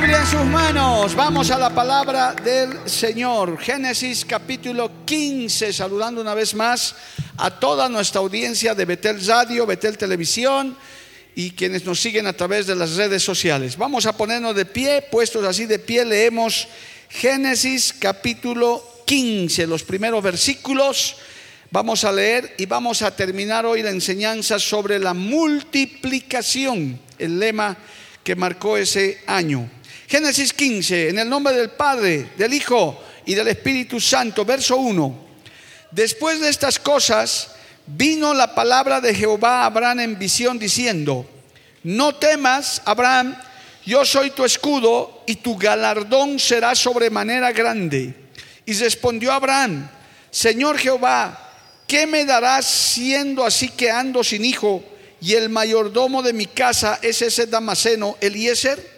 Biblia en sus manos. Vamos a la palabra del Señor. Génesis capítulo 15. Saludando una vez más a toda nuestra audiencia de Betel Radio, Betel Televisión y quienes nos siguen a través de las redes sociales. Vamos a ponernos de pie, puestos así de pie, leemos Génesis capítulo 15, los primeros versículos. Vamos a leer y vamos a terminar hoy la enseñanza sobre la multiplicación, el lema que marcó ese año. Génesis 15, en el nombre del Padre, del Hijo y del Espíritu Santo, verso 1. Después de estas cosas, vino la palabra de Jehová a Abraham en visión diciendo, no temas, Abraham, yo soy tu escudo y tu galardón será sobremanera grande. Y respondió Abraham, Señor Jehová, ¿qué me darás siendo así que ando sin hijo y el mayordomo de mi casa es ese Damaseno, Eliezer?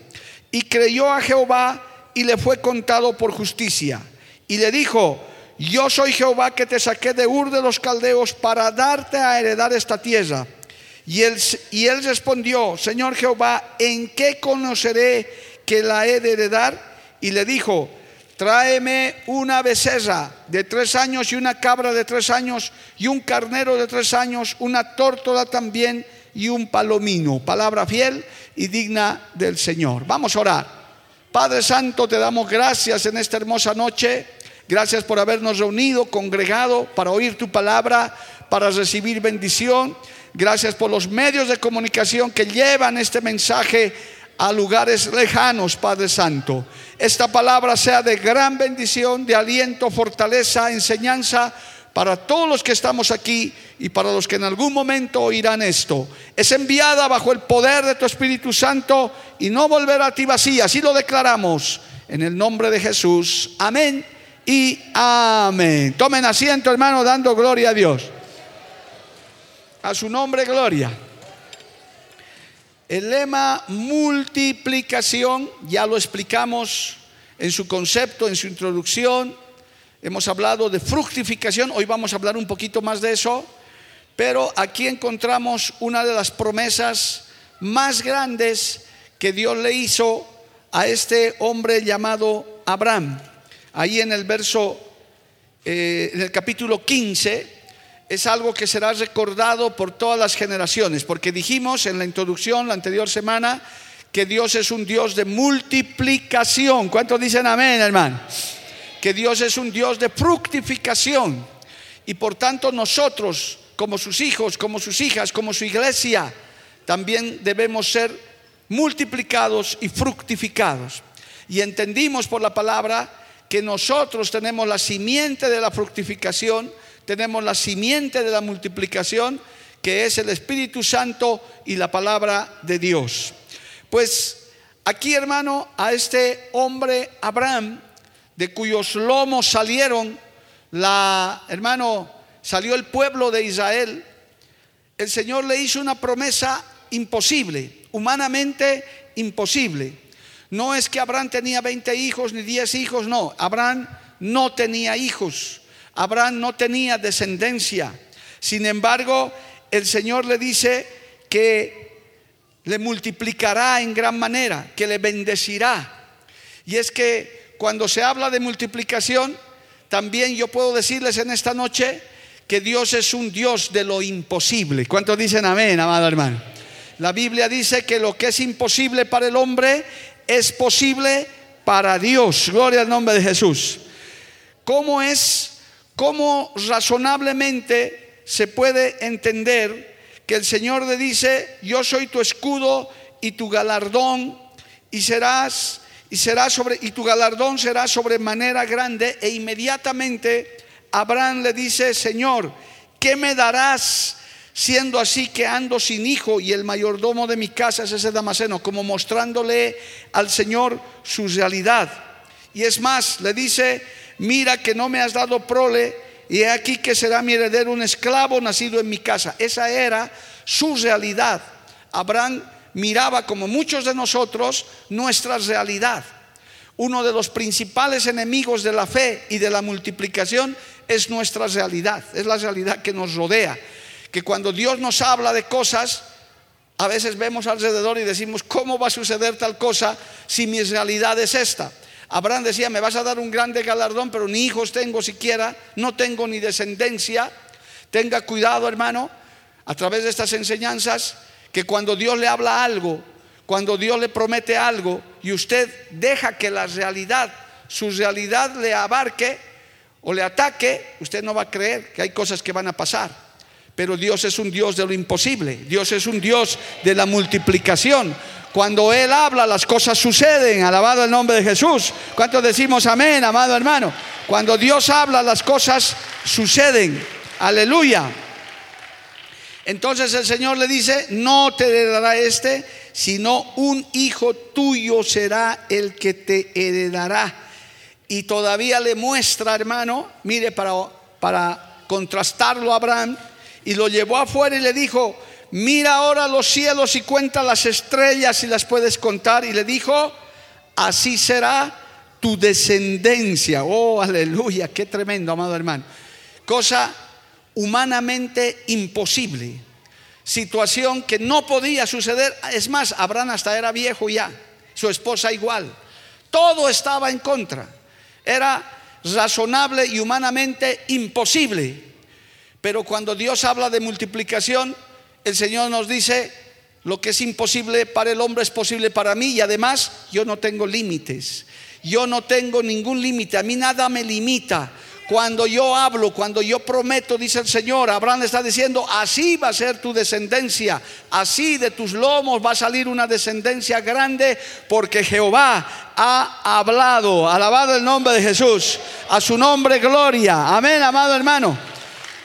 Y creyó a Jehová y le fue contado por justicia. Y le dijo, yo soy Jehová que te saqué de Ur de los Caldeos para darte a heredar esta tierra. Y él, respondió, Señor Jehová, ¿en qué conoceré que la he de heredar? Y le dijo, tráeme una becerra de tres años y una cabra de tres años y un carnero de tres años, una tórtola también y un palomino. Palabra fiel y digna del Señor. Vamos a orar. Padre Santo, te damos gracias en esta hermosa noche. Gracias por habernos reunido, congregado para oír tu palabra, para recibir bendición. Gracias por los medios de comunicación que llevan este mensaje a lugares lejanos, Padre Santo. Esta palabra sea de gran bendición, de aliento, fortaleza, enseñanza para todos los que estamos aquí y para los que en algún momento oirán esto. Es enviada bajo el poder de tu Espíritu Santo y no volverá a ti vacía. Así lo declaramos en el nombre de Jesús. Amén y amén. Tomen asiento, hermano, dando gloria a Dios. A su nombre, gloria. El lema multiplicación ya lo explicamos en su concepto, en su introducción. Hemos hablado de fructificación, hoy vamos a hablar un poquito más de eso, pero aquí encontramos una de las promesas más grandes que Dios le hizo a este hombre llamado Abraham. Ahí en el verso, eh, en el capítulo 15, es algo que será recordado por todas las generaciones, porque dijimos en la introducción la anterior semana que Dios es un Dios de multiplicación. ¿Cuántos dicen amén, hermano? Que Dios es un Dios de fructificación. Y por tanto nosotros, como sus hijos, como sus hijas, como su iglesia, también debemos ser multiplicados y fructificados. Y entendimos por la palabra que nosotros tenemos la simiente de la fructificación, tenemos la simiente de la multiplicación, que es el Espíritu Santo y la palabra de Dios. Pues aquí, hermano, a este hombre Abraham, de cuyos lomos salieron la, hermano, salió el pueblo de Israel, el Señor le hizo una promesa imposible, humanamente imposible. No es que Abraham tenía 20 hijos ni 10 hijos, no, Abraham no tenía hijos. Abraham no tenía descendencia. Sin embargo, el Señor le dice que le multiplicará en gran manera, que le bendecirá. Y es que cuando se habla de multiplicación, también yo puedo decirles en esta noche que Dios es un Dios de lo imposible. ¿Cuántos dicen amén, amado hermano? La Biblia dice que lo que es imposible para el hombre es posible para Dios. Gloria al nombre de Jesús. ¿Cómo es, cómo razonablemente se puede entender que el Señor le dice, yo soy tu escudo y tu galardón y serás y será sobre y tu galardón será sobremanera grande e inmediatamente Abraham le dice, "Señor, ¿qué me darás?" siendo así que ando sin hijo y el mayordomo de mi casa es ese Damaseno, como mostrándole al Señor su realidad. Y es más, le dice, mira que no me has dado prole y he aquí que será mi heredero un esclavo nacido en mi casa. Esa era su realidad. Abraham miraba como muchos de nosotros nuestra realidad. Uno de los principales enemigos de la fe y de la multiplicación es nuestra realidad, es la realidad que nos rodea. Que cuando Dios nos habla de cosas, a veces vemos alrededor y decimos, ¿cómo va a suceder tal cosa si mi realidad es esta? Abraham decía, me vas a dar un grande galardón, pero ni hijos tengo siquiera, no tengo ni descendencia. Tenga cuidado, hermano, a través de estas enseñanzas, que cuando Dios le habla algo, cuando Dios le promete algo y usted deja que la realidad, su realidad le abarque o le ataque, usted no va a creer que hay cosas que van a pasar. Pero Dios es un Dios de lo imposible, Dios es un Dios de la multiplicación. Cuando Él habla, las cosas suceden. Alabado el nombre de Jesús. ¿Cuántos decimos amén, amado hermano? Cuando Dios habla, las cosas suceden. Aleluya. Entonces el Señor le dice, no te heredará este, sino un hijo tuyo será el que te heredará. Y todavía le muestra, hermano, mire, para, para contrastarlo a Abraham, y lo llevó afuera y le dijo, mira ahora los cielos y cuenta las estrellas si las puedes contar. Y le dijo, así será tu descendencia. Oh, aleluya, qué tremendo, amado hermano. Cosa humanamente imposible. Situación que no podía suceder. Es más, Abraham hasta era viejo ya, su esposa igual. Todo estaba en contra. Era razonable y humanamente imposible. Pero cuando Dios habla de multiplicación, el Señor nos dice, lo que es imposible para el hombre es posible para mí y además yo no tengo límites. Yo no tengo ningún límite, a mí nada me limita. Cuando yo hablo, cuando yo prometo, dice el Señor, Abraham está diciendo, así va a ser tu descendencia, así de tus lomos va a salir una descendencia grande, porque Jehová ha hablado, alabado el nombre de Jesús, a su nombre gloria. Amén, amado hermano.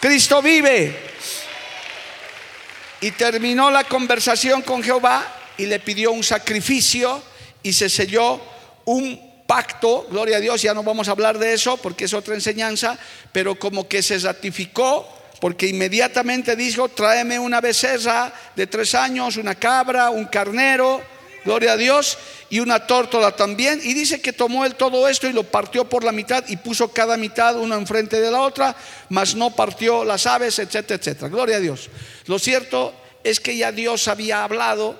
Cristo vive. Y terminó la conversación con Jehová y le pidió un sacrificio y se selló un pacto, gloria a Dios, ya no vamos a hablar de eso porque es otra enseñanza, pero como que se ratificó porque inmediatamente dijo, tráeme una becerra de tres años, una cabra, un carnero, gloria a Dios, y una tórtola también. Y dice que tomó él todo esto y lo partió por la mitad y puso cada mitad una enfrente de la otra, mas no partió las aves, etcétera, etcétera. Gloria a Dios. Lo cierto es que ya Dios había hablado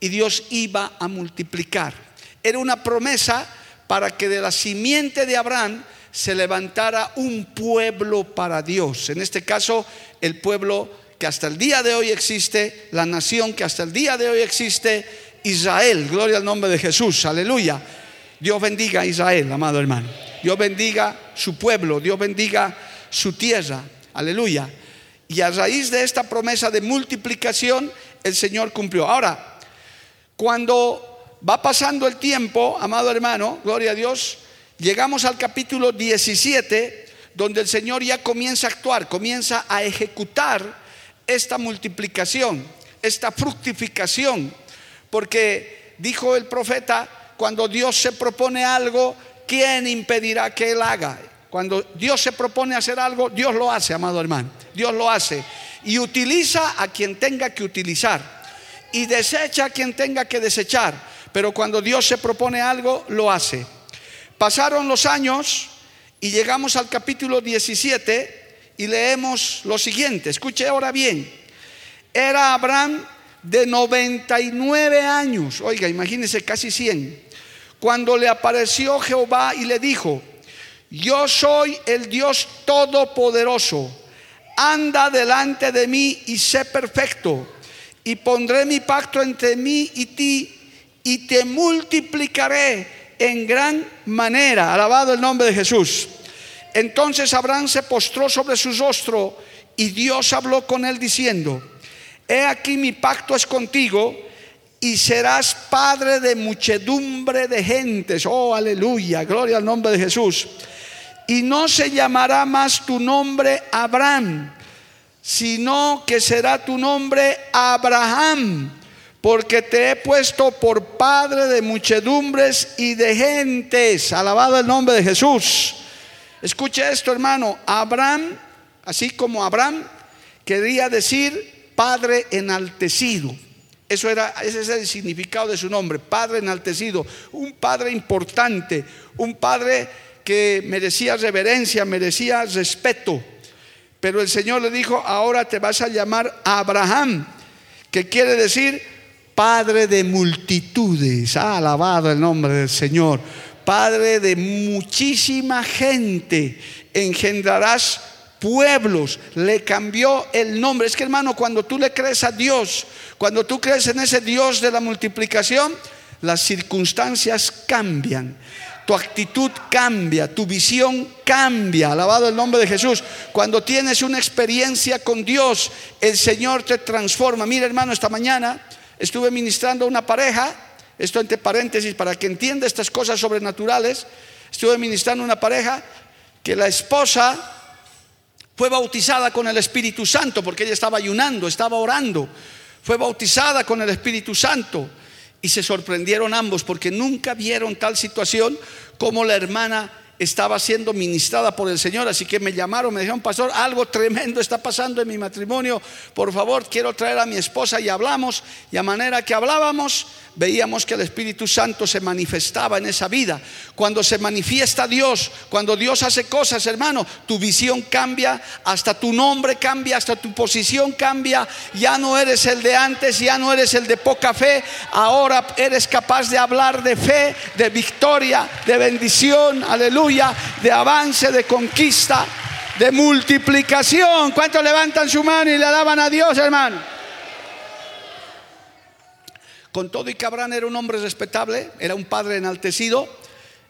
y Dios iba a multiplicar. Era una promesa para que de la simiente de Abraham se levantara un pueblo para Dios. En este caso, el pueblo que hasta el día de hoy existe, la nación que hasta el día de hoy existe, Israel. Gloria al nombre de Jesús, aleluya. Dios bendiga a Israel, amado hermano. Dios bendiga su pueblo, Dios bendiga su tierra, aleluya. Y a raíz de esta promesa de multiplicación, el Señor cumplió. Ahora, cuando va pasando el tiempo, amado hermano, gloria a Dios, llegamos al capítulo 17, donde el Señor ya comienza a actuar, comienza a ejecutar esta multiplicación, esta fructificación, porque dijo el profeta, cuando Dios se propone algo, ¿quién impedirá que Él haga? Cuando Dios se propone hacer algo, Dios lo hace, amado hermano, Dios lo hace. Y utiliza a quien tenga que utilizar. Y desecha a quien tenga que desechar pero cuando Dios se propone algo, lo hace. Pasaron los años y llegamos al capítulo 17 y leemos lo siguiente. Escuche ahora bien. Era Abraham de 99 años, oiga, imagínese casi 100, cuando le apareció Jehová y le dijo, yo soy el Dios todopoderoso. Anda delante de mí y sé perfecto. Y pondré mi pacto entre mí y ti y te multiplicaré en gran manera. Alabado el nombre de Jesús. Entonces Abraham se postró sobre su rostro y Dios habló con él diciendo, he aquí mi pacto es contigo y serás padre de muchedumbre de gentes. Oh, aleluya, gloria al nombre de Jesús. Y no se llamará más tu nombre Abraham, sino que será tu nombre Abraham, porque te he puesto por padre de muchedumbres y de gentes. Alabado el nombre de Jesús. Escuche esto, hermano. Abraham, así como Abraham, quería decir padre enaltecido. Eso era, ese es el significado de su nombre, Padre enaltecido, un Padre importante, un Padre que merecía reverencia, merecía respeto. Pero el Señor le dijo, ahora te vas a llamar Abraham, que quiere decir Padre de multitudes. Ha alabado el nombre del Señor. Padre de muchísima gente. Engendrarás pueblos, le cambió el nombre. Es que hermano, cuando tú le crees a Dios, cuando tú crees en ese Dios de la multiplicación, las circunstancias cambian. Tu actitud cambia, tu visión cambia. Alabado el nombre de Jesús. Cuando tienes una experiencia con Dios, el Señor te transforma. Mira hermano, esta mañana estuve ministrando a una pareja, esto entre paréntesis para que entienda estas cosas sobrenaturales, estuve ministrando a una pareja que la esposa fue bautizada con el Espíritu Santo porque ella estaba ayunando, estaba orando. Fue bautizada con el Espíritu Santo. Y se sorprendieron ambos porque nunca vieron tal situación como la hermana estaba siendo ministrada por el Señor, así que me llamaron, me dijeron, pastor, algo tremendo está pasando en mi matrimonio, por favor, quiero traer a mi esposa y hablamos, y a manera que hablábamos, veíamos que el Espíritu Santo se manifestaba en esa vida. Cuando se manifiesta Dios, cuando Dios hace cosas, hermano, tu visión cambia, hasta tu nombre cambia, hasta tu posición cambia, ya no eres el de antes, ya no eres el de poca fe, ahora eres capaz de hablar de fe, de victoria, de bendición, aleluya de avance, de conquista, de multiplicación. ¿Cuántos levantan su mano y le alaban a Dios, hermano? Con todo y que Abraham era un hombre respetable, era un padre enaltecido,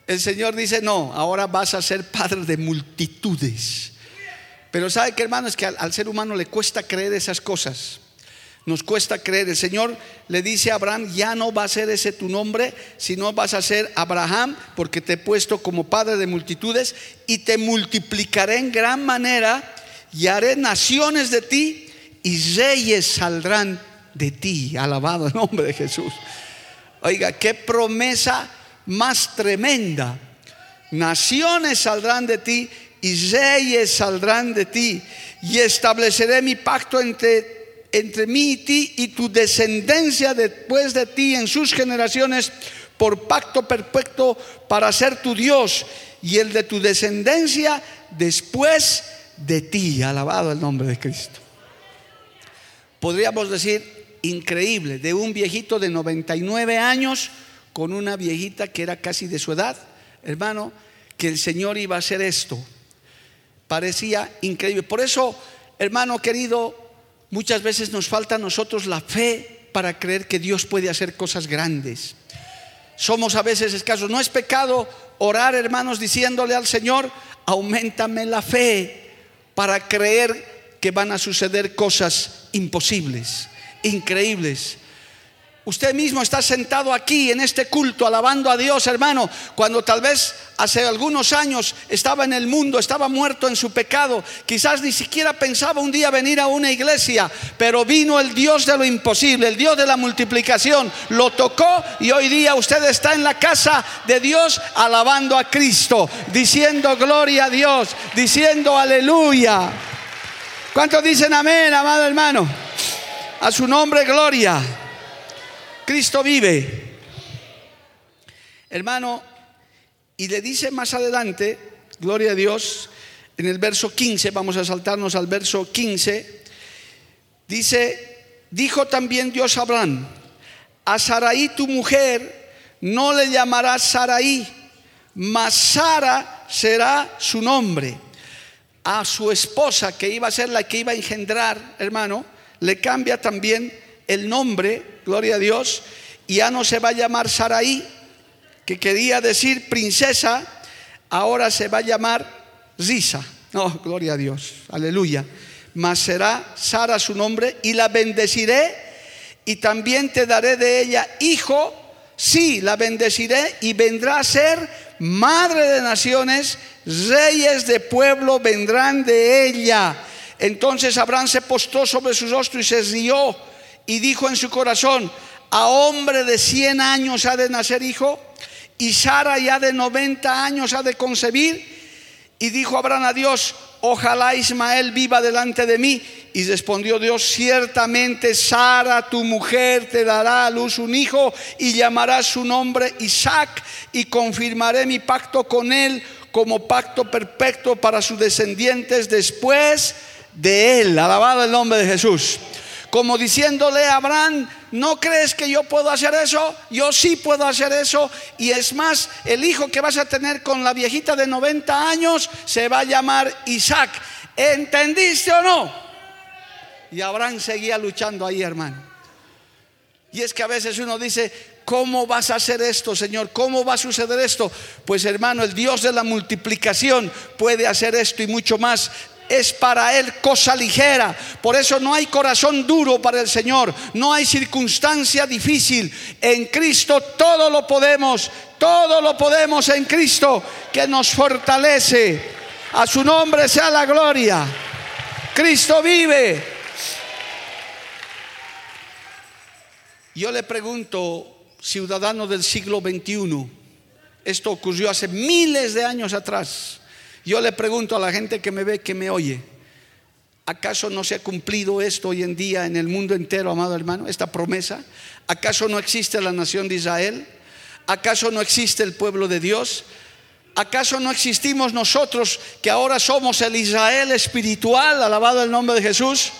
el Señor dice, no, ahora vas a ser padre de multitudes. Pero sabe que hermano, es que al ser humano le cuesta creer esas cosas. Nos cuesta creer. El Señor le dice a Abraham, ya no va a ser ese tu nombre, sino vas a ser Abraham, porque te he puesto como padre de multitudes y te multiplicaré en gran manera y haré naciones de ti y reyes saldrán de ti. Alabado el nombre de Jesús. Oiga, qué promesa más tremenda. Naciones saldrán de ti y reyes saldrán de ti. Y estableceré mi pacto entre entre mí y ti y tu descendencia después de ti en sus generaciones por pacto perpetuo para ser tu Dios y el de tu descendencia después de ti. Alabado el nombre de Cristo. Podríamos decir increíble, de un viejito de 99 años con una viejita que era casi de su edad, hermano, que el Señor iba a hacer esto. Parecía increíble. Por eso, hermano querido, Muchas veces nos falta a nosotros la fe para creer que Dios puede hacer cosas grandes. Somos a veces escasos. No es pecado orar, hermanos, diciéndole al Señor, aumentame la fe para creer que van a suceder cosas imposibles, increíbles. Usted mismo está sentado aquí en este culto alabando a Dios, hermano, cuando tal vez hace algunos años estaba en el mundo, estaba muerto en su pecado, quizás ni siquiera pensaba un día venir a una iglesia, pero vino el Dios de lo imposible, el Dios de la multiplicación, lo tocó y hoy día usted está en la casa de Dios alabando a Cristo, diciendo gloria a Dios, diciendo aleluya. ¿Cuántos dicen amén, amado hermano? A su nombre, gloria. Cristo vive. Hermano, y le dice más adelante, gloria a Dios, en el verso 15, vamos a saltarnos al verso 15, dice, dijo también Dios a Abraham, a Saraí tu mujer no le llamarás Saraí, mas Sara será su nombre. A su esposa, que iba a ser la que iba a engendrar, hermano, le cambia también el nombre, gloria a Dios, y ya no se va a llamar Saraí, que quería decir princesa, ahora se va a llamar Risa. No, gloria a Dios, aleluya. Mas será Sara su nombre y la bendeciré y también te daré de ella hijo. Sí, la bendeciré y vendrá a ser madre de naciones, reyes de pueblo vendrán de ella. Entonces Abraham se postró sobre su rostro y se rió y dijo en su corazón, a hombre de 100 años ha de nacer hijo y Sara ya de 90 años ha de concebir. Y dijo Abraham a Dios, ojalá Ismael viva delante de mí. Y respondió Dios, ciertamente Sara, tu mujer, te dará a luz un hijo y llamará su nombre Isaac y confirmaré mi pacto con él como pacto perfecto para sus descendientes después de él. Alabado el nombre de Jesús. Como diciéndole a Abraham, ¿no crees que yo puedo hacer eso? Yo sí puedo hacer eso. Y es más, el hijo que vas a tener con la viejita de 90 años se va a llamar Isaac. ¿Entendiste o no? Y Abraham seguía luchando ahí, hermano. Y es que a veces uno dice, ¿cómo vas a hacer esto, Señor? ¿Cómo va a suceder esto? Pues hermano, el Dios de la multiplicación puede hacer esto y mucho más es para Él cosa ligera. Por eso no hay corazón duro para el Señor, no hay circunstancia difícil. En Cristo todo lo podemos, todo lo podemos en Cristo que nos fortalece. A su nombre sea la gloria. Cristo vive. Yo le pregunto, ciudadano del siglo XXI, esto ocurrió hace miles de años atrás. Yo le pregunto a la gente que me ve, que me oye, ¿acaso no se ha cumplido esto hoy en día en el mundo entero, amado hermano, esta promesa? ¿Acaso no existe la nación de Israel? ¿Acaso no existe el pueblo de Dios? ¿Acaso no existimos nosotros que ahora somos el Israel espiritual, alabado el nombre de Jesús?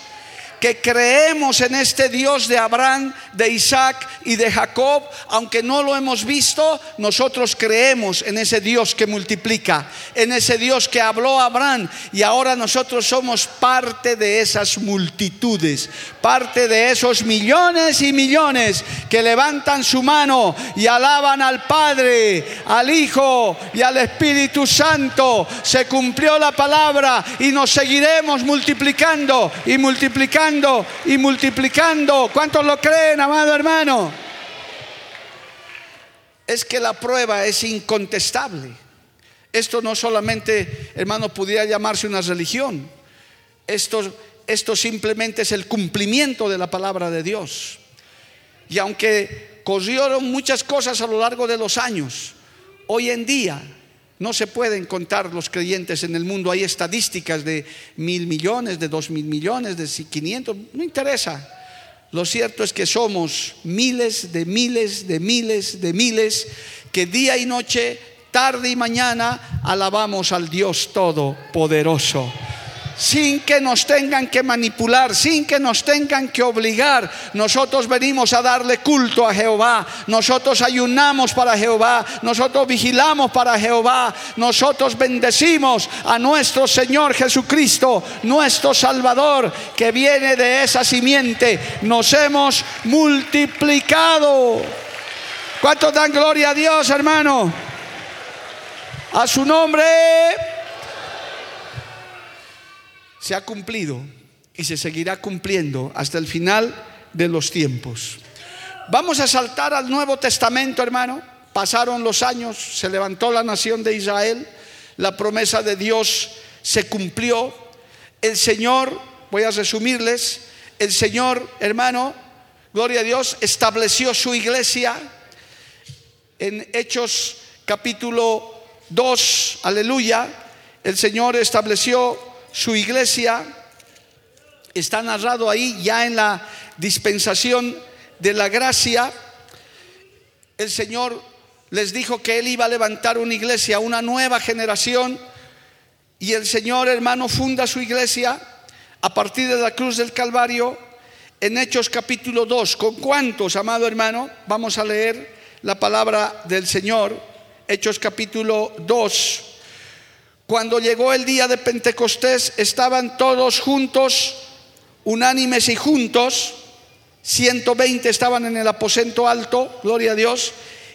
Que creemos en este Dios de Abraham, de Isaac y de Jacob, aunque no lo hemos visto, nosotros creemos en ese Dios que multiplica, en ese Dios que habló a Abraham y ahora nosotros somos parte de esas multitudes, parte de esos millones y millones que levantan su mano y alaban al Padre, al Hijo y al Espíritu Santo. Se cumplió la palabra y nos seguiremos multiplicando y multiplicando y multiplicando. ¿Cuántos lo creen, amado hermano? Es que la prueba es incontestable. Esto no solamente, hermano, pudiera llamarse una religión. Esto, esto simplemente es el cumplimiento de la palabra de Dios. Y aunque corrieron muchas cosas a lo largo de los años, hoy en día no se pueden contar los creyentes en el mundo. Hay estadísticas de mil millones, de dos mil millones, de quinientos. No interesa. Lo cierto es que somos miles de miles de miles de miles que día y noche, tarde y mañana alabamos al Dios Todopoderoso sin que nos tengan que manipular, sin que nos tengan que obligar. Nosotros venimos a darle culto a Jehová, nosotros ayunamos para Jehová, nosotros vigilamos para Jehová, nosotros bendecimos a nuestro Señor Jesucristo, nuestro Salvador, que viene de esa simiente. Nos hemos multiplicado. ¿Cuántos dan gloria a Dios, hermano? A su nombre se ha cumplido y se seguirá cumpliendo hasta el final de los tiempos. Vamos a saltar al Nuevo Testamento, hermano. Pasaron los años, se levantó la nación de Israel, la promesa de Dios se cumplió. El Señor, voy a resumirles, el Señor, hermano, gloria a Dios, estableció su iglesia en Hechos capítulo 2, aleluya. El Señor estableció su iglesia, está narrado ahí ya en la dispensación de la gracia. El Señor les dijo que Él iba a levantar una iglesia, una nueva generación. Y el Señor, hermano, funda su iglesia a partir de la cruz del Calvario en Hechos capítulo 2. ¿Con cuántos, amado hermano? Vamos a leer la palabra del Señor. Hechos capítulo 2. Cuando llegó el día de Pentecostés, estaban todos juntos, unánimes y juntos. 120 estaban en el aposento alto, gloria a Dios.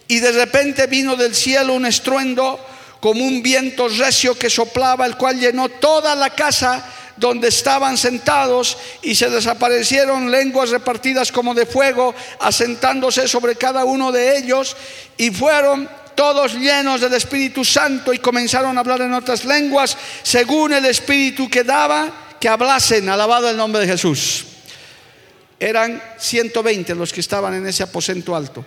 Y de repente vino del cielo un estruendo como un viento recio que soplaba, el cual llenó toda la casa donde estaban sentados y se desaparecieron lenguas repartidas como de fuego, asentándose sobre cada uno de ellos y fueron todos llenos del Espíritu Santo y comenzaron a hablar en otras lenguas según el Espíritu que daba que hablasen, alabado el nombre de Jesús. Eran 120 los que estaban en ese aposento alto.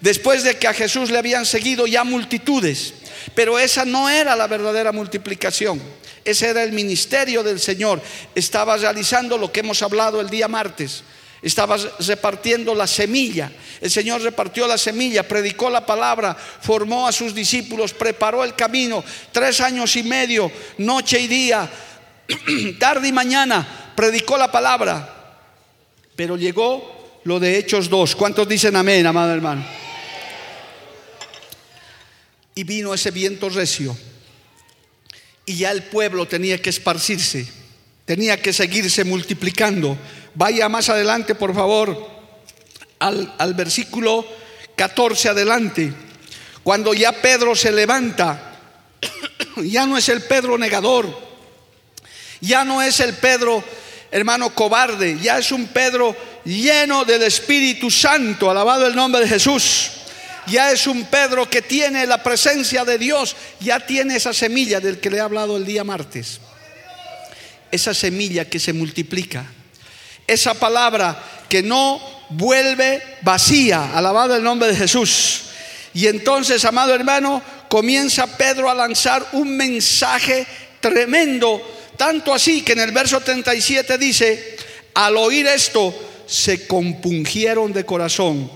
Después de que a Jesús le habían seguido ya multitudes, pero esa no era la verdadera multiplicación. Ese era el ministerio del Señor. Estaba realizando lo que hemos hablado el día martes. Estaba repartiendo la semilla. El Señor repartió la semilla, predicó la palabra, formó a sus discípulos, preparó el camino. Tres años y medio, noche y día, tarde y mañana, predicó la palabra. Pero llegó lo de Hechos 2. ¿Cuántos dicen amén, amado hermano? Y vino ese viento recio y ya el pueblo tenía que esparcirse, tenía que seguirse multiplicando. Vaya más adelante, por favor, al, al versículo 14 adelante. Cuando ya Pedro se levanta, ya no es el Pedro negador, ya no es el Pedro hermano cobarde, ya es un Pedro lleno del Espíritu Santo, alabado el nombre de Jesús ya es un Pedro que tiene la presencia de Dios, ya tiene esa semilla del que le he hablado el día martes. Esa semilla que se multiplica. Esa palabra que no vuelve vacía, alabado el nombre de Jesús. Y entonces, amado hermano, comienza Pedro a lanzar un mensaje tremendo, tanto así que en el verso 37 dice, al oír esto, se compungieron de corazón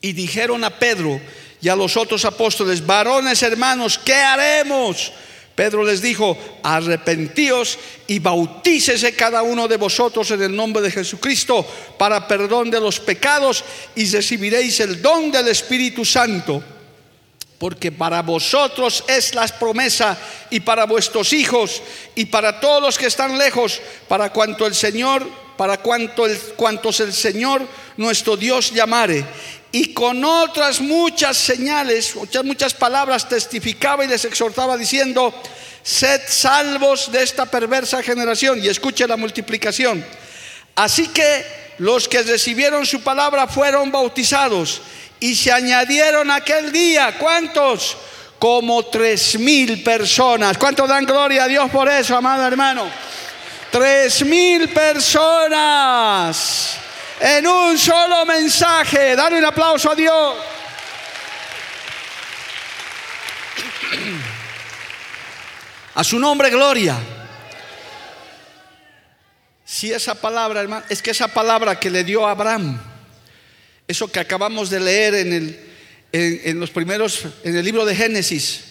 y dijeron a Pedro y a los otros apóstoles, varones hermanos, ¿qué haremos? Pedro les dijo, arrepentíos y bautícese cada uno de vosotros en el nombre de Jesucristo para perdón de los pecados y recibiréis el don del Espíritu Santo. Porque para vosotros es la promesa y para vuestros hijos y para todos los que están lejos, para cuanto el Señor, para cuanto el, cuantos el Señor nuestro Dios llamare y con otras muchas señales, muchas, muchas palabras testificaba y les exhortaba diciendo, sed salvos de esta perversa generación y escuche la multiplicación. Así que los que recibieron su palabra fueron bautizados y se añadieron aquel día, ¿cuántos? Como tres mil personas. ¿Cuántos dan gloria a Dios por eso, amado hermano? Tres mil personas en un solo mensaje. Dale un aplauso a Dios. A su nombre, gloria. Si esa palabra, hermano, es que esa palabra que le dio Abraham, eso que acabamos de leer en, el, en los primeros, en el libro de Génesis,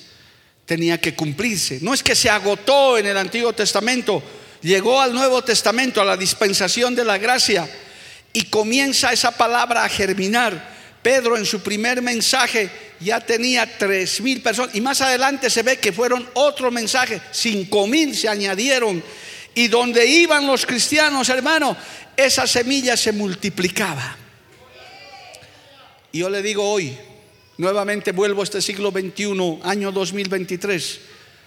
tenía que cumplirse. No es que se agotó en el Antiguo Testamento, llegó al Nuevo Testamento, a la dispensación de la gracia y comienza esa palabra a germinar. Pedro en su primer mensaje ya tenía tres mil personas y más adelante se ve que fueron otro mensaje, cinco mil se añadieron y donde iban los cristianos, hermano, esa semilla se multiplicaba. Y yo le digo hoy, nuevamente vuelvo a este siglo XXI, año 2023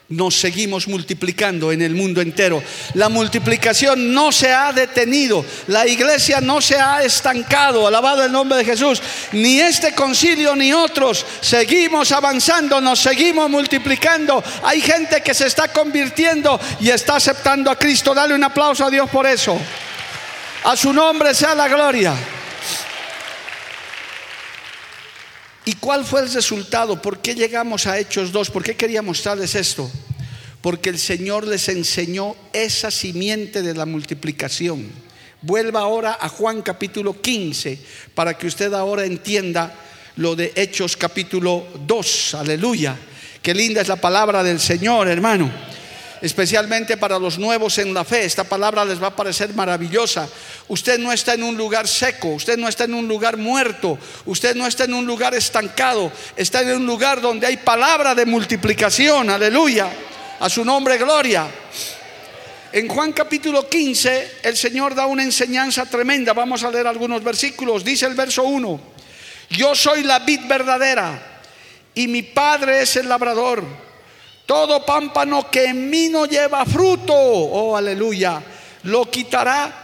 nos seguimos multiplicando en el mundo entero. La multiplicación no se ha detenido, la iglesia no se ha estancado, alabado el nombre de Jesús, ni este concilio ni otros, seguimos avanzando, nos seguimos multiplicando. Hay gente que se está convirtiendo y está aceptando a Cristo. Dale un aplauso a Dios por eso. A su nombre sea la gloria. ¿Y cuál fue el resultado? ¿Por qué llegamos a Hechos 2? ¿Por qué quería mostrarles esto? Porque el Señor les enseñó esa simiente de la multiplicación. Vuelva ahora a Juan capítulo 15 para que usted ahora entienda lo de Hechos capítulo 2. Aleluya. Qué linda es la palabra del Señor, hermano especialmente para los nuevos en la fe. Esta palabra les va a parecer maravillosa. Usted no está en un lugar seco, usted no está en un lugar muerto, usted no está en un lugar estancado, está en un lugar donde hay palabra de multiplicación, aleluya. A su nombre, gloria. En Juan capítulo 15, el Señor da una enseñanza tremenda. Vamos a leer algunos versículos. Dice el verso 1, yo soy la vid verdadera y mi Padre es el labrador. Todo pámpano que en mí no lleva fruto, oh aleluya, lo quitará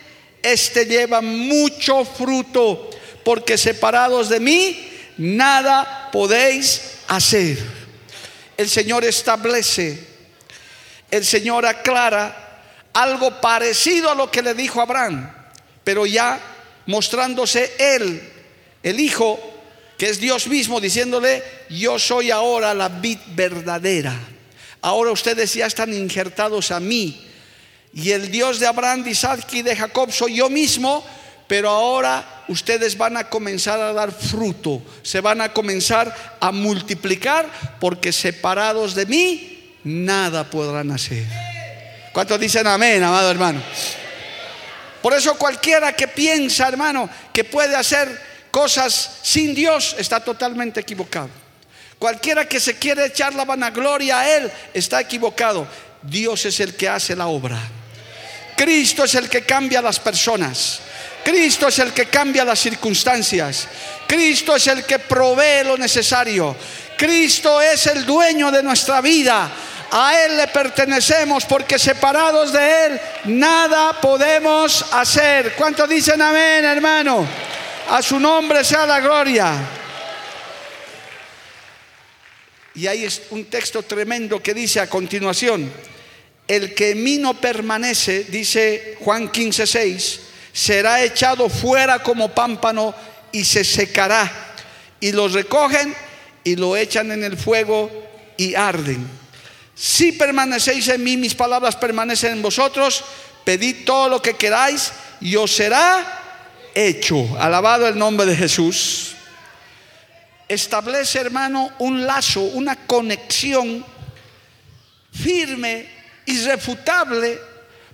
este lleva mucho fruto, porque separados de mí, nada podéis hacer. El Señor establece, el Señor aclara algo parecido a lo que le dijo Abraham, pero ya mostrándose él, el Hijo, que es Dios mismo, diciéndole, yo soy ahora la vid verdadera. Ahora ustedes ya están injertados a mí. Y el Dios de Abraham, de Isaac y de Jacob soy yo mismo, pero ahora ustedes van a comenzar a dar fruto, se van a comenzar a multiplicar, porque separados de mí, nada podrán hacer. ¿Cuántos dicen amén, amado hermano? Por eso cualquiera que piensa, hermano, que puede hacer cosas sin Dios, está totalmente equivocado. Cualquiera que se quiere echar la vanagloria a Él, está equivocado. Dios es el que hace la obra. Cristo es el que cambia las personas. Cristo es el que cambia las circunstancias. Cristo es el que provee lo necesario. Cristo es el dueño de nuestra vida. A Él le pertenecemos porque separados de Él nada podemos hacer. ¿Cuántos dicen amén, hermano? A su nombre sea la gloria. Y ahí es un texto tremendo que dice a continuación, el que en mí no permanece, dice Juan 15, 6, será echado fuera como pámpano y se secará. Y lo recogen y lo echan en el fuego y arden. Si permanecéis en mí, mis palabras permanecen en vosotros, pedid todo lo que queráis y os será hecho. Alabado el nombre de Jesús. Establece, hermano, un lazo, una conexión firme, irrefutable,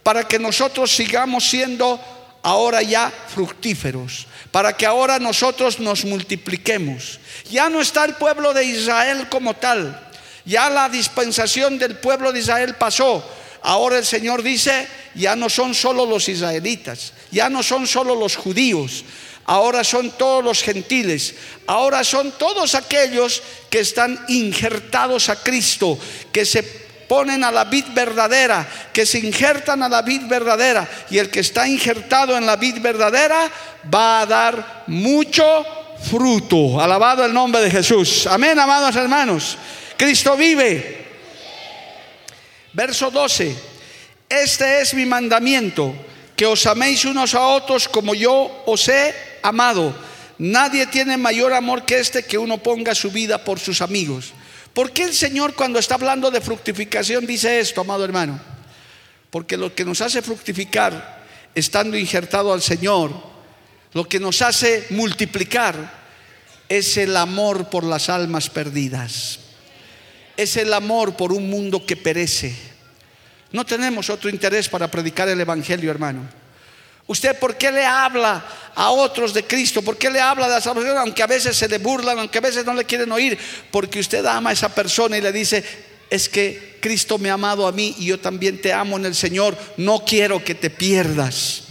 para que nosotros sigamos siendo ahora ya fructíferos, para que ahora nosotros nos multipliquemos. Ya no está el pueblo de Israel como tal, ya la dispensación del pueblo de Israel pasó. Ahora el Señor dice, ya no son solo los israelitas, ya no son solo los judíos, ahora son todos los gentiles, ahora son todos aquellos que están injertados a Cristo, que se ponen a la vid verdadera, que se injertan a la vid verdadera. Y el que está injertado en la vid verdadera va a dar mucho fruto. Alabado el nombre de Jesús. Amén, amados hermanos. Cristo vive. Verso 12. Este es mi mandamiento, que os améis unos a otros como yo os he amado. Nadie tiene mayor amor que este que uno ponga su vida por sus amigos. ¿Por qué el Señor cuando está hablando de fructificación dice esto, amado hermano? Porque lo que nos hace fructificar, estando injertado al Señor, lo que nos hace multiplicar, es el amor por las almas perdidas es el amor por un mundo que perece. No tenemos otro interés para predicar el Evangelio, hermano. ¿Usted por qué le habla a otros de Cristo? ¿Por qué le habla de la salvación? Aunque a veces se le burlan, aunque a veces no le quieren oír, porque usted ama a esa persona y le dice, es que Cristo me ha amado a mí y yo también te amo en el Señor. No quiero que te pierdas.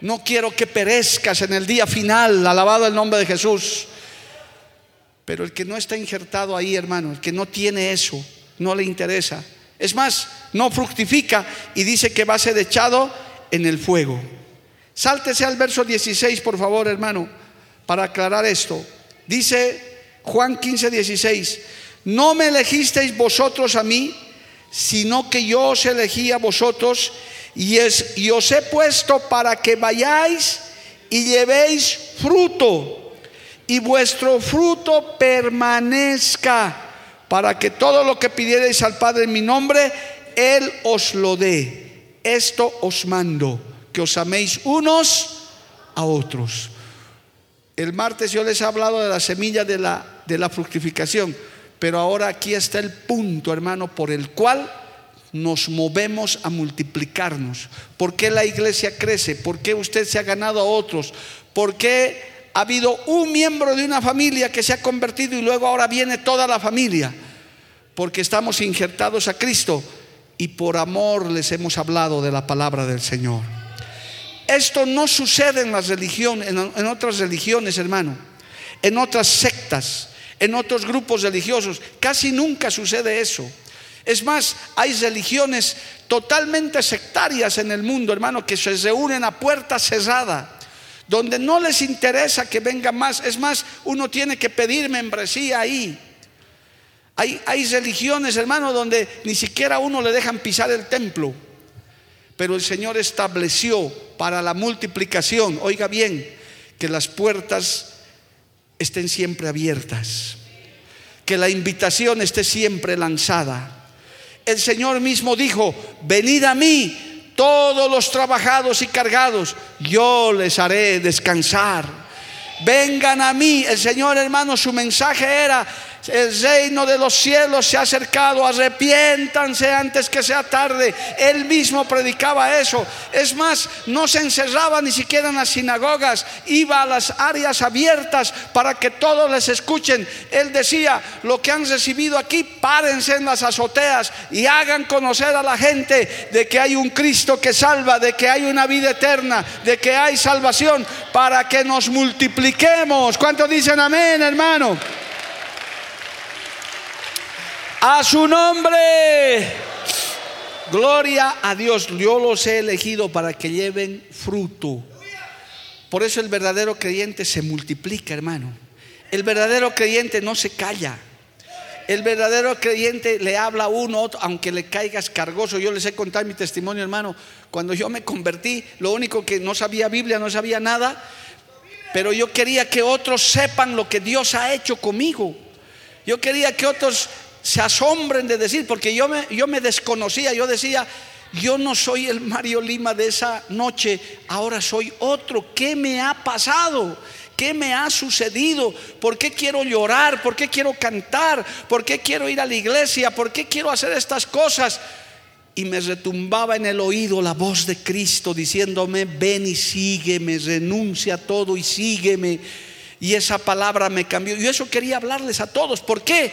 No quiero que perezcas en el día final. Alabado el nombre de Jesús. Pero el que no está injertado ahí, hermano, el que no tiene eso, no le interesa. Es más, no fructifica y dice que va a ser echado en el fuego. Sáltese al verso 16, por favor, hermano, para aclarar esto. Dice Juan 15, 16, no me elegisteis vosotros a mí, sino que yo os elegí a vosotros y, es, y os he puesto para que vayáis y llevéis fruto y vuestro fruto permanezca, para que todo lo que pidierais al Padre en mi nombre, Él os lo dé. Esto os mando, que os améis unos a otros. El martes yo les he hablado de la semilla de la, de la fructificación, pero ahora aquí está el punto, hermano, por el cual nos movemos a multiplicarnos. ¿Por qué la iglesia crece? ¿Por qué usted se ha ganado a otros? ¿Por qué ha habido un miembro de una familia que se ha convertido y luego ahora viene toda la familia? Porque estamos injertados a Cristo y por amor les hemos hablado de la palabra del Señor. Esto no sucede en las religiones, en, otras religiones, hermano, en otras sectas, en otros grupos religiosos. Casi nunca sucede eso. Es más, hay religiones totalmente sectarias en el mundo, hermano, que se reúnen a puerta cerrada, donde no les interesa que venga más. Es más, uno tiene que pedir membresía ahí. Hay, religiones, hermano, donde ni siquiera a uno le dejan pisar el templo. Pero el Señor estableció para la multiplicación, oiga bien, que las puertas estén siempre abiertas, que la invitación esté siempre lanzada el Señor mismo dijo, venid a mí todos los trabajados y cargados, yo les haré descansar. Vengan a mí. El Señor hermano, su mensaje era, el reino de los cielos se ha acercado, arrepiéntanse antes que sea tarde. Él mismo predicaba eso. Es más, no se encerraba ni siquiera en las sinagogas, iba a las áreas abiertas para que todos les escuchen. Él decía, lo que han recibido aquí, párense en las azoteas y hagan conocer a la gente de que hay un Cristo que salva, de que hay una vida eterna, de que hay salvación, para que nos multipliquemos. ¿Cuántos dicen amén, hermano? A su nombre. Gloria a Dios. Yo los he elegido para que lleven fruto. Por eso el verdadero creyente se multiplica, hermano. El verdadero creyente no se calla. El verdadero creyente le habla a uno, aunque le caigas cargoso. Yo les he contado mi testimonio, hermano. Cuando yo me convertí, lo único que no sabía Biblia, no sabía nada. Pero yo quería que otros sepan lo que Dios ha hecho conmigo. Yo quería que otros se asombren de decir, porque yo me, yo me desconocía, yo decía, yo no soy el Mario Lima de esa noche, ahora soy otro. ¿Qué me ha pasado? ¿Qué me ha sucedido? ¿Por qué quiero llorar? ¿Por qué quiero cantar? ¿Por qué quiero ir a la iglesia? ¿Por qué quiero hacer estas cosas? Y me retumbaba en el oído la voz de Cristo diciéndome, ven y sígueme, renuncia a todo y sígueme. Y esa palabra me cambió. Y eso quería hablarles a todos. ¿Por qué?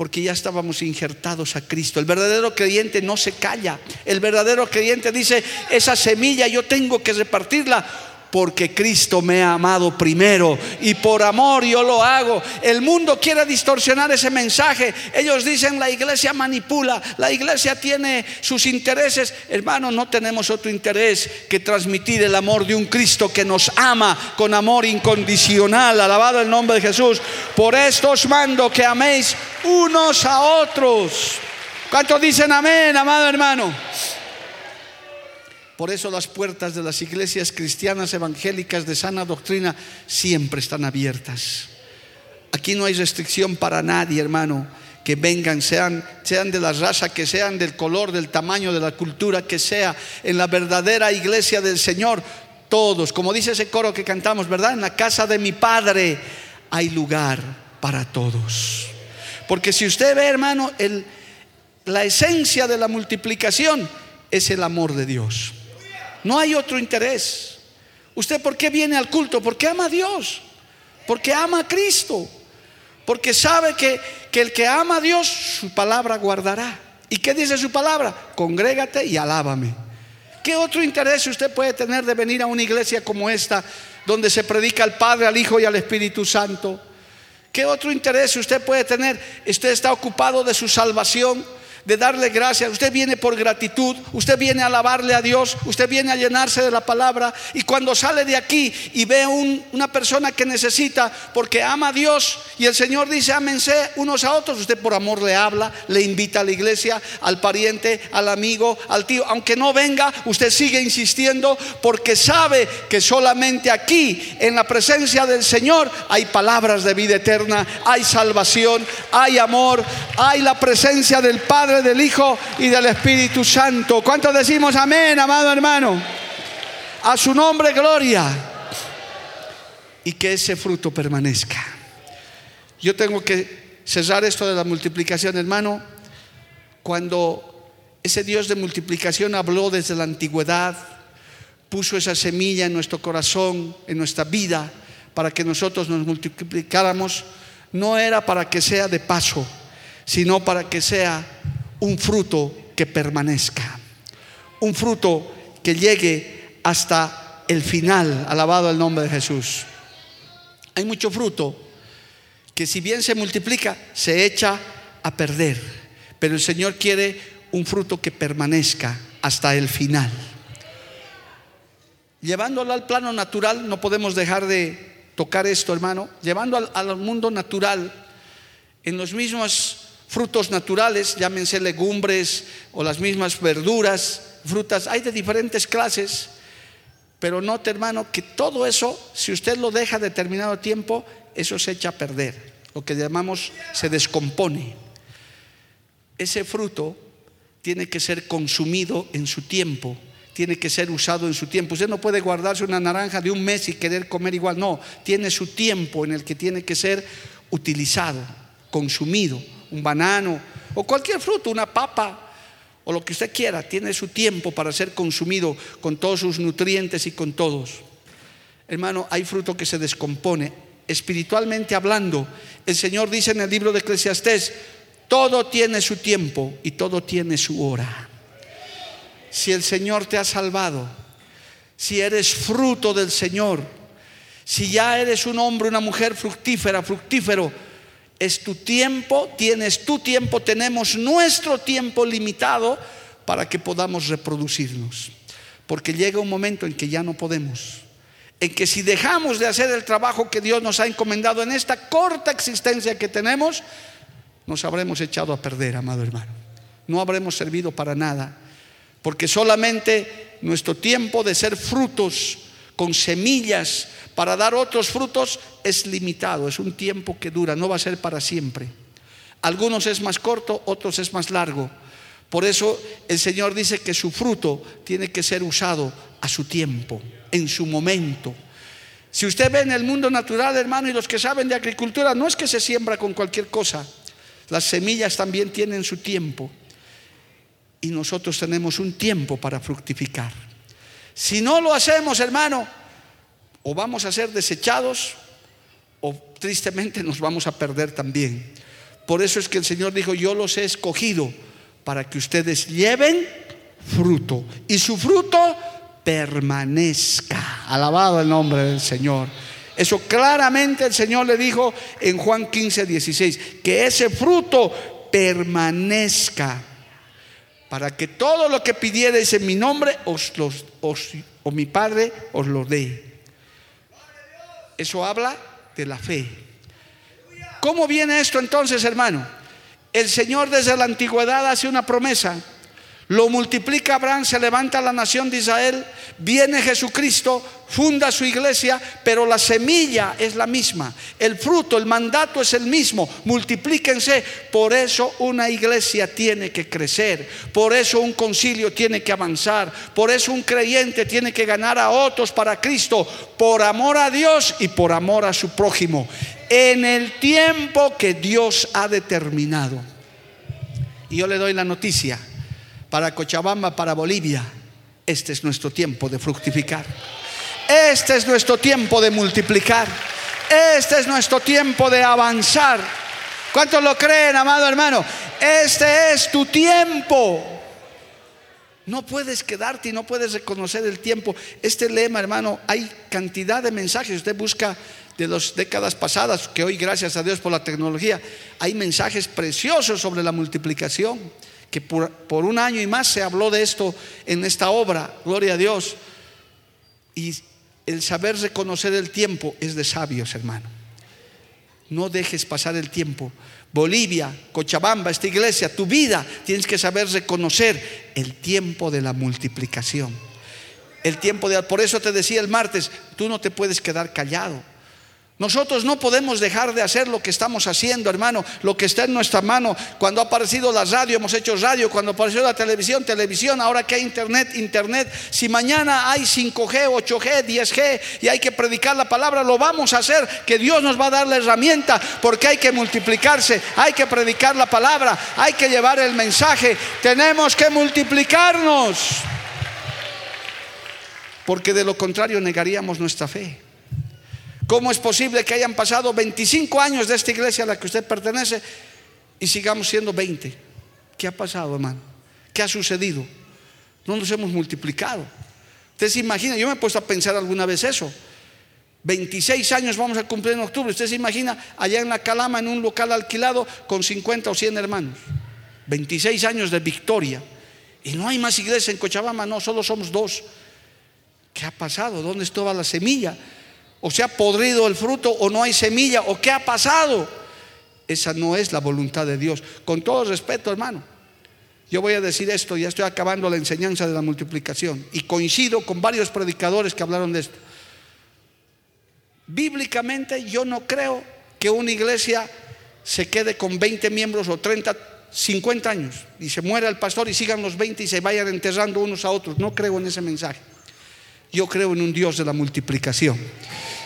Porque ya estábamos injertados a Cristo. El verdadero creyente no se calla. El verdadero creyente dice, esa semilla yo tengo que repartirla porque Cristo me ha amado primero y por amor yo lo hago. El mundo quiere distorsionar ese mensaje. Ellos dicen la iglesia manipula, la iglesia tiene sus intereses. Hermano, no tenemos otro interés que transmitir el amor de un Cristo que nos ama con amor incondicional. Alabado el nombre de Jesús. Por esto os mando que améis unos a otros. ¿Cuántos dicen amén, amado hermano? Por eso las puertas de las iglesias cristianas evangélicas de sana doctrina siempre están abiertas. Aquí no hay restricción para nadie, hermano. Que vengan, sean, sean de la raza que sean, del color, del tamaño, de la cultura que sea, en la verdadera iglesia del Señor, todos, como dice ese coro que cantamos, ¿verdad? En la casa de mi Padre hay lugar para todos. Porque si usted ve, hermano, el, la esencia de la multiplicación es el amor de Dios. No hay otro interés. ¿Usted por qué viene al culto? Porque ama a Dios. Porque ama a Cristo. Porque sabe que, que el que ama a Dios, su palabra guardará. ¿Y qué dice su palabra? Congrégate y alábame. ¿Qué otro interés usted puede tener de venir a una iglesia como esta, donde se predica al Padre, al Hijo y al Espíritu Santo? ¿Qué otro interés usted puede tener? Usted está ocupado de su salvación de darle gracias. Usted viene por gratitud, usted viene a alabarle a Dios, usted viene a llenarse de la palabra y cuando sale de aquí y ve un, una persona que necesita porque ama a Dios y el Señor dice ámense unos a otros, usted por amor le habla, le invita a la iglesia, al pariente, al amigo, al tío, aunque no venga, usted sigue insistiendo porque sabe que solamente aquí en la presencia del Señor hay palabras de vida eterna, hay salvación, hay amor, hay la presencia del Padre Del Hijo y del Espíritu Santo. ¿Cuántos decimos amén, amado hermano? A su nombre, gloria. Y que ese fruto permanezca. Yo tengo que cerrar esto de la multiplicación, hermano, cuando ese Dios de multiplicación habló desde la antigüedad, puso esa semilla en nuestro corazón, en nuestra vida, para que nosotros nos multiplicáramos, no era para que sea de paso, sino para que sea un fruto que permanezca, un fruto que llegue hasta el final, alabado el nombre de Jesús. Hay mucho fruto que si bien se multiplica, se echa a perder, pero el Señor quiere un fruto que permanezca hasta el final. Llevándolo al plano natural, no podemos dejar de tocar esto, hermano. Llevando al, mundo natural, en los mismos frutos naturales, llámense legumbres o las mismas verduras, frutas, hay de diferentes clases. Pero note, hermano, que todo eso, si usted lo deja determinado tiempo, eso se echa a perder. Lo que llamamos se descompone. Ese fruto tiene que ser consumido en su tiempo, tiene que ser usado en su tiempo. Usted no puede guardarse una naranja de un mes y querer comer igual, no, tiene su tiempo en el que tiene que ser utilizado, consumido, un banano o cualquier fruto, una papa o lo que usted quiera, tiene su tiempo para ser consumido con todos sus nutrientes y con todos. Hermano, hay fruto que se descompone. Espiritualmente hablando, el Señor dice en el libro de Eclesiastés, todo tiene su tiempo y todo tiene su hora. Si el Señor te ha salvado, si eres fruto del Señor, si ya eres un hombre, una mujer fructífera, fructífero, es tu tiempo, tienes tu tiempo, tenemos nuestro tiempo limitado para que podamos reproducirnos. Porque llega un momento en que ya no podemos. En que si dejamos de hacer el trabajo que Dios nos ha encomendado en esta corta existencia que tenemos, nos habremos echado a perder, amado hermano. No habremos servido para nada, porque solamente nuestro tiempo de ser frutos con semillas para dar otros frutos es limitado, es un tiempo que dura, no va a ser para siempre. Algunos es más corto, otros es más largo. Por eso el Señor dice que su fruto tiene que ser usado a su tiempo, en su momento. Si usted ve en el mundo natural, hermano, y los que saben de agricultura, no es que se siembra con cualquier cosa. Las semillas también tienen su tiempo y nosotros tenemos un tiempo para fructificar. Si no lo hacemos, hermano, o vamos a ser desechados o tristemente nos vamos a perder también. Por eso es que el Señor dijo, yo los he escogido para que ustedes lleven fruto y su fruto permanezca. Alabado el nombre del Señor. Eso claramente el Señor le dijo en Juan 15, 16, que ese fruto permanezca para que todo lo que pidierais en mi nombre os los, o mi Padre os lo dé. Eso habla de la fe. ¿Cómo viene esto entonces, hermano? El Señor desde la antigüedad hace una promesa lo multiplica Abraham, se levanta la nación de Israel, viene Jesucristo, funda su iglesia, pero la semilla es la misma, el fruto, el mandato es el mismo, multiplíquense. Por eso una iglesia tiene que crecer, por eso un concilio tiene que avanzar, por eso un creyente tiene que ganar a otros para Cristo, por amor a Dios y por amor a su prójimo, en el tiempo que Dios ha determinado. Y yo le doy la noticia para Cochabamba, para Bolivia. Este es nuestro tiempo de fructificar. Este es nuestro tiempo de multiplicar. Este es nuestro tiempo de avanzar. ¿Cuántos lo creen, amado hermano? Este es tu tiempo. No puedes quedarte y no puedes reconocer el tiempo. Este lema, hermano, hay cantidad de mensajes. Usted busca de las décadas pasadas, que hoy, gracias a Dios por la tecnología, hay mensajes preciosos sobre la multiplicación que por, un año y más se habló de esto en esta obra, gloria a Dios. Y el saber reconocer el tiempo es de sabios, hermano. No dejes pasar el tiempo. Bolivia, Cochabamba, esta iglesia, tu vida, tienes que saber reconocer el tiempo de la multiplicación. El tiempo de por eso te decía el martes, tú no te puedes quedar callado. Nosotros no podemos dejar de hacer lo que estamos haciendo, hermano, lo que está en nuestra mano. Cuando ha aparecido la radio, hemos hecho radio. Cuando apareció la televisión, televisión. Ahora que hay internet, internet. Si mañana hay 5G, 8G, 10G y hay que predicar la palabra, lo vamos a hacer. Que Dios nos va a dar la herramienta porque hay que multiplicarse, hay que predicar la palabra, hay que llevar el mensaje. Tenemos que multiplicarnos. Porque de lo contrario negaríamos nuestra fe. ¿Cómo es posible que hayan pasado 25 años de esta iglesia a la que usted pertenece y sigamos siendo 20? ¿Qué ha pasado, hermano? ¿Qué ha sucedido? No nos hemos multiplicado. Usted se imagina, yo me he puesto a pensar alguna vez eso. 26 años vamos a cumplir en octubre. Usted se imagina allá en la Calama, en un local alquilado, con 50 o 100 hermanos. 26 años de victoria. Y no hay más iglesia en Cochabamba, no, solo somos dos. ¿Qué ha pasado? ¿Dónde estaba la semilla? O se ha podrido el fruto o no hay semilla o qué ha pasado. Esa no es la voluntad de Dios. Con todo respeto, hermano. Yo voy a decir esto, ya estoy acabando la enseñanza de la multiplicación y coincido con varios predicadores que hablaron de esto. Bíblicamente yo no creo que una iglesia se quede con 20 miembros o 30, 50 años y se muera el pastor y sigan los 20 y se vayan enterrando unos a otros. No creo en ese mensaje. Yo creo en un Dios de la multiplicación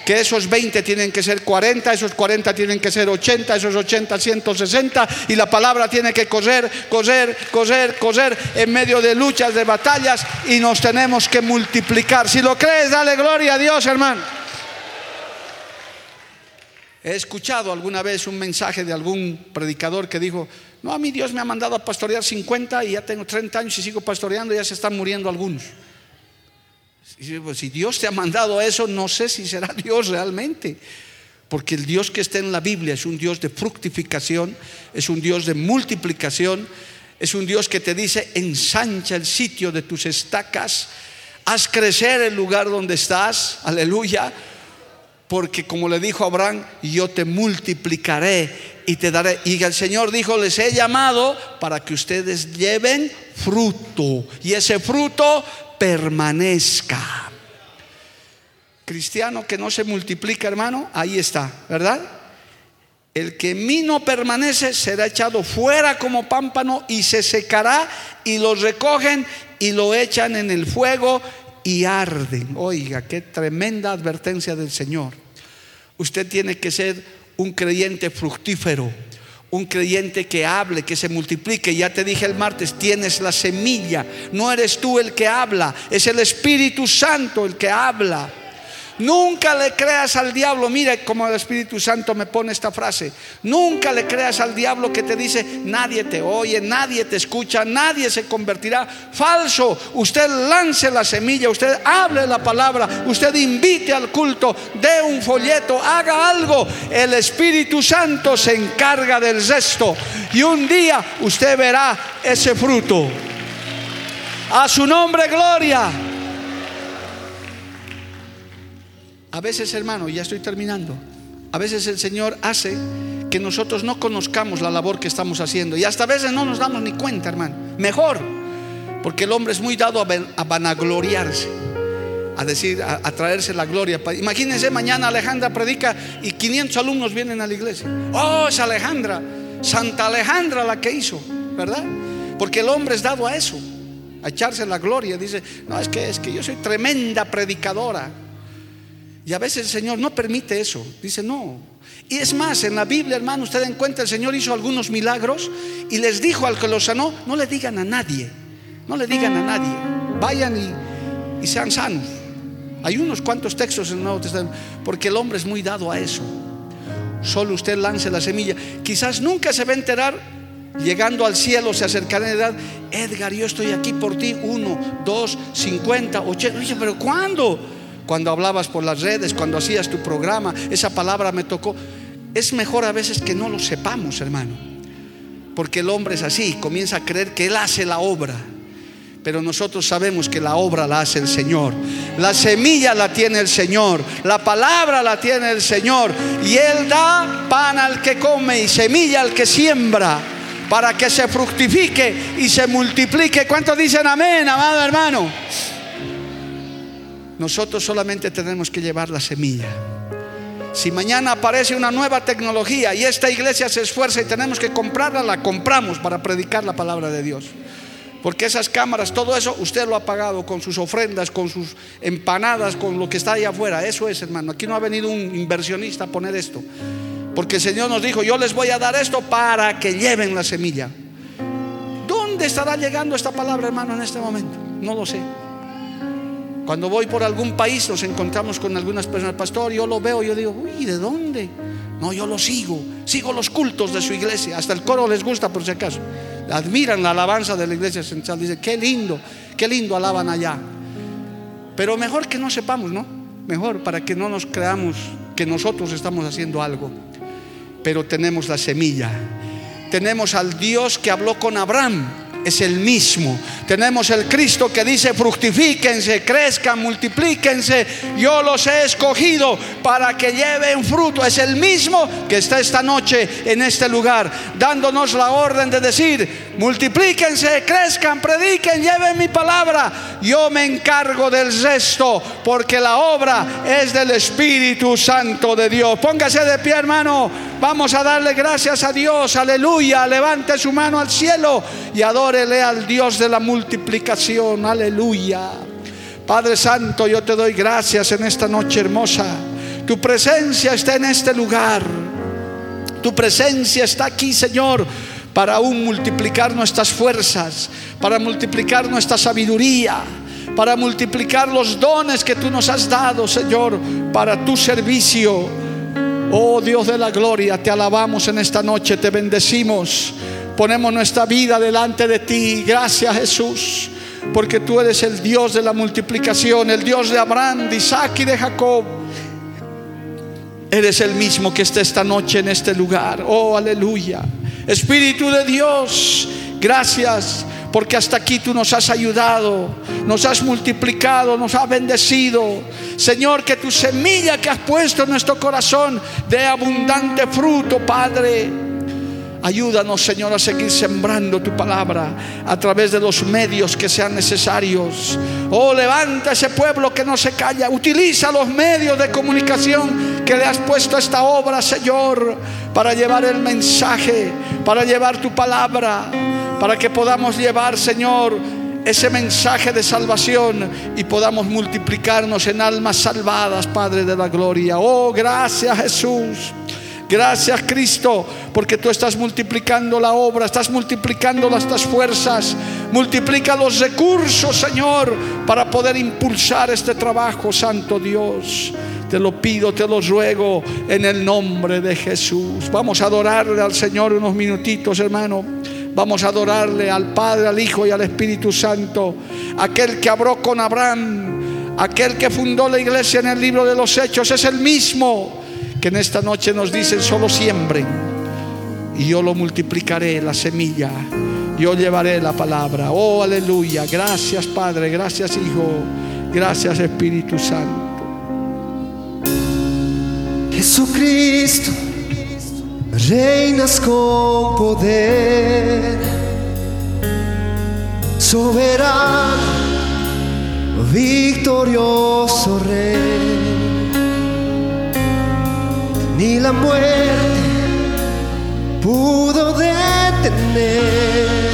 que esos 20 tienen que ser 40, esos 40 tienen que ser 80, esos 80 160 y la palabra tiene que correr, correr, correr, correr en medio de luchas, de batallas y nos tenemos que multiplicar. Si lo crees, dale gloria a Dios, hermano. He escuchado alguna vez un mensaje de algún predicador que dijo, no, a mí Dios me ha mandado a pastorear 50 y ya tengo 30 años y sigo pastoreando y ya se están muriendo algunos. Pues, si Dios te ha mandado eso, no sé si será Dios realmente. Porque el Dios que está en la Biblia es un Dios de fructificación, es un Dios de multiplicación, es un Dios que te dice, ensancha el sitio de tus estacas, haz crecer el lugar donde estás, aleluya, porque como le dijo Abraham, yo te multiplicaré y te daré. Y el Señor dijo, les he llamado para que ustedes lleven fruto. Y ese fruto permanezca. Cristiano que no se multiplica, hermano, ahí está, ¿verdad? El que en no permanece será echado fuera como pámpano y se secará y lo recogen y lo echan en el fuego y arden. Oiga, qué tremenda advertencia del Señor. Usted tiene que ser un creyente fructífero un creyente que hable, que se multiplique. Ya te dije el martes, tienes la semilla. No eres tú el que habla, es el Espíritu Santo el que habla. Nunca le creas al diablo. Mire cómo el Espíritu Santo me pone esta frase. Nunca le creas al diablo que te dice, nadie te oye, nadie te escucha, nadie se convertirá. Falso. Usted lance la semilla, usted hable la palabra, usted invite al culto, dé un folleto, haga algo. El Espíritu Santo se encarga del resto. Y un día usted verá ese fruto. A su nombre, gloria. A veces, hermano, ya estoy terminando, a veces el Señor hace que nosotros no conozcamos la labor que estamos haciendo y hasta a veces no nos damos ni cuenta, hermano. Mejor, porque el hombre es muy dado a vanagloriarse, a decir, a, traerse la gloria. Imagínense, mañana Alejandra predica y 500 alumnos vienen a la iglesia. Oh, es Alejandra, Santa Alejandra la que hizo, ¿verdad? Porque el hombre es dado a eso, a echarse la gloria. Dice, no, es que, es que yo soy tremenda predicadora. Y a veces el Señor no permite eso. Dice, no. Y es más, en la Biblia, hermano, usted encuentra, el Señor hizo algunos milagros y les dijo al que los sanó, no le digan a nadie, no le digan a nadie, vayan y, sean sanos. Hay unos cuantos textos en el Nuevo Testamento, porque el hombre es muy dado a eso. Solo usted lance la semilla. Quizás nunca se va a enterar, llegando al cielo, se acercará en edad, Edgar, yo estoy aquí por ti, uno, dos, cincuenta, ochenta. Dice, pero ¿cuándo? Cuando hablabas por las redes, cuando hacías tu programa, esa palabra me tocó. Es mejor a veces que no lo sepamos, hermano. Porque el hombre es así, comienza a creer que Él hace la obra. Pero nosotros sabemos que la obra la hace el Señor. La semilla la tiene el Señor. La palabra la tiene el Señor. Y Él da pan al que come y semilla al que siembra. Para que se fructifique y se multiplique. ¿Cuántos dicen amén, amado hermano? Nosotros solamente tenemos que llevar la semilla. Si mañana aparece una nueva tecnología y esta iglesia se esfuerza y tenemos que comprarla, la compramos para predicar la palabra de Dios. Porque esas cámaras, todo eso, usted lo ha pagado con sus ofrendas, con sus empanadas, con lo que está ahí afuera. Eso es, hermano. Aquí no ha venido un inversionista a poner esto. Porque el Señor nos dijo, yo les voy a dar esto para que lleven la semilla. ¿Dónde estará llegando esta palabra, hermano, en este momento? No lo sé. Cuando voy por algún país nos encontramos con algunas personas, pastor, yo lo veo, yo digo, uy, ¿de dónde? No, yo lo sigo, sigo los cultos de su iglesia, hasta el coro les gusta por si acaso. Admiran la alabanza de la iglesia central, dice, qué lindo, qué lindo alaban allá. Pero mejor que no sepamos, ¿no? Mejor para que no nos creamos que nosotros estamos haciendo algo. Pero tenemos la semilla. Tenemos al Dios que habló con Abraham es el mismo. Tenemos el Cristo que dice, fructifíquense, crezcan, multiplíquense. Yo los he escogido para que lleven fruto. Es el mismo que está esta noche en este lugar, dándonos la orden de decir, multiplíquense, crezcan, prediquen, lleven mi palabra. Yo me encargo del resto, porque la obra es del Espíritu Santo de Dios. Póngase de pie, hermano. Vamos a darle gracias a Dios. Aleluya. Levante su mano al cielo y adórele al Dios de la multiplicación. Aleluya. Padre Santo, yo te doy gracias en esta noche hermosa. Tu presencia está en este lugar. Tu presencia está aquí, Señor, para aún multiplicar nuestras fuerzas, para multiplicar nuestra sabiduría, para multiplicar los dones que tú nos has dado, Señor, para tu servicio. Oh Dios de la gloria, te alabamos en esta noche, te bendecimos. Ponemos nuestra vida delante de ti. Gracias Jesús, porque tú eres el Dios de la multiplicación, el Dios de Abraham, de Isaac y de Jacob. Eres el mismo que está esta noche en este lugar. Oh, aleluya. Espíritu de Dios, gracias porque hasta aquí tú nos has ayudado, nos has multiplicado, nos has bendecido. Señor, que tu semilla que has puesto en nuestro corazón dé abundante fruto, Padre. Ayúdanos, Señor, a seguir sembrando tu palabra a través de los medios que sean necesarios. Oh, levanta ese pueblo que no se calla. Utiliza los medios de comunicación que le has puesto a esta obra, Señor, para llevar el mensaje, para llevar tu palabra, para que podamos llevar, Señor, ese mensaje de salvación y podamos multiplicarnos en almas salvadas, Padre de la Gloria. Oh, gracias Jesús. Gracias Cristo, porque tú estás multiplicando la obra, estás multiplicando estas fuerzas, multiplica los recursos, Señor, para poder impulsar este trabajo, Santo Dios. Te lo pido, te lo ruego en el nombre de Jesús. Vamos a adorarle al Señor unos minutitos, hermano. Vamos a adorarle al Padre, al Hijo y al Espíritu Santo, aquel que habló con Abraham, aquel que fundó la iglesia en el libro de los Hechos, es el mismo que en esta noche nos dicen solo siembren y yo lo multiplicaré, la semilla. Yo llevaré la palabra. Oh, aleluya. Gracias Padre, gracias Hijo, gracias Espíritu Santo. Jesucristo, reinas con poder, soberano, victorioso Rey ni la muerte pudo detener